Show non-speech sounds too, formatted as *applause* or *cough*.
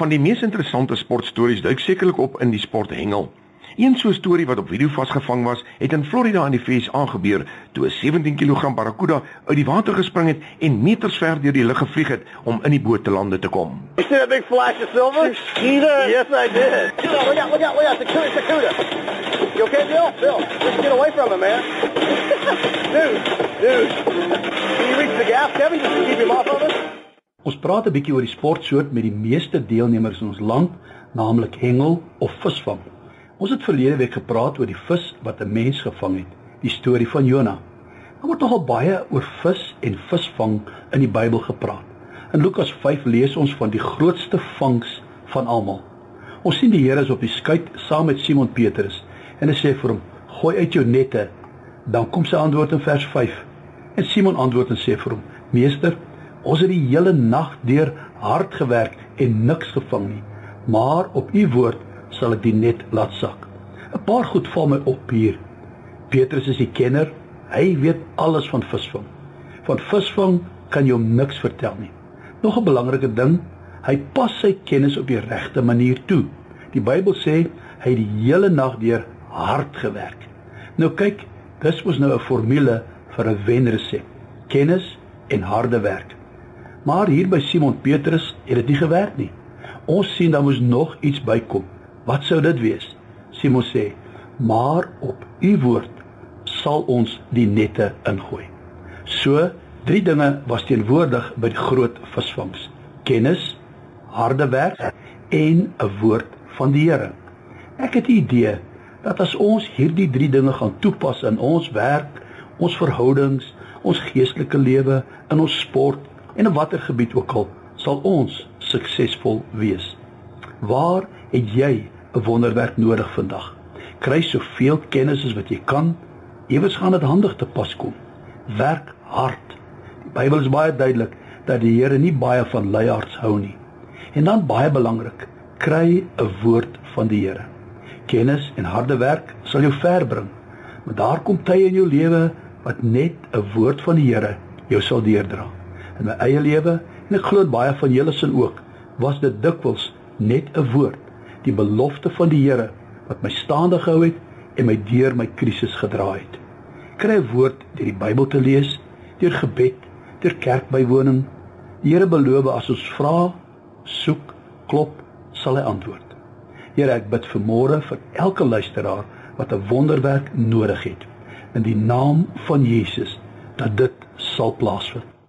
Van die mees interessante sportstories duik sekerlik op in die sport hengel. Een so 'n storie wat op video vasgevang was, het in Florida in die VS aangebeur toe 'n 17 kg barracuda uit die water gespring het en meters ver deur die lug gevlieg het om in die boot te lande te kom. You see that big flash of silver? Skeeter? Yes, I did. Look out, look out, look out. It's a cuda, it's a cuda. You okay, Bill? Bill, just get away from him, man. *laughs* dude, dude. Can you reach the gas, Kevin, just to keep him off of us? Ons praat 'n bietjie oor die sportsoort met die meeste deelnemers in ons land, naamlik hengel of visvang. Ons het verlede week gepraat oor die vis wat 'n mens gevang het, die storie van Jona. Daar word nogal baie oor vis en visvang in die Bybel gepraat. In Lukas 5 lees ons van die grootste vangs van almal. Ons sien die Here is op die skei saam met Simon Petrus en hy sê vir hom: "Gooi uit jou nette." Dan kom sy antwoord in vers 5. En Simon antwoord en sê vir hom: "Meester, ons het die hele nag deur hard gewerk en niks gevang nie, maar op u woord sal ek die net laat sak. 'n Paar goed val my op hier. Petrus is die kenner. Hy weet alles van visvang. Van visvang kan jy hom niks vertel nie. Nog 'n belangrike ding, hy pas sy kennis op die regte manier toe. Die Bybel sê hy het die hele nag deur hard gewerk. Nou kyk, dis mos nou 'n formule vir 'n wenresep. Kennis en harde werk. Maar hier by Simon Petrus het dit nie gewerk nie. Ons sien daar moes nog iets bykom. Wat sou dit wees? Simon sê: "Maar op u woord sal ons die nette ingooi." So, drie dinge was teenwoordig by die groot visvangs: kennis, harde werk en 'n woord van die Here. Ek het 'n idee dat as ons hierdie drie dinge gaan toepas in ons werk, ons verhoudings, ons geestelike lewe, in ons sport en in watter gebied ook al, sal ons suksesvol wees. Waar het jy 'n wonderwerk nodig vandag? Kry soveel kennis as wat jy kan. Ewes gaan dit handig te pas kom. Werk hard. Die Bybel is baie duidelik dat die Here nie baie van luihards hou nie. En dan baie belangrik, kry 'n woord van die Here. Kennis en harde werk sal jou ver bring. Maar daar kom tye in jou lewe wat net 'n woord van die Here jou sal deurdra. In my eie lewe en ek glo baie van julle sin ook, was dit dikwels net 'n woord, die belofte van die Here wat my staande gehou het en my deur my krisis gedra het. Kry 'n woord deur die Bybel te lees, deur gebed, deur kerkbywoning. Die Here beloof as ons vra, soek, klop, sal hy antwoord. Here, ek bid vir môre vir elke luisteraar wat 'n wonderwerk nodig het in die naam van Jesus dat dit sal plaasvind.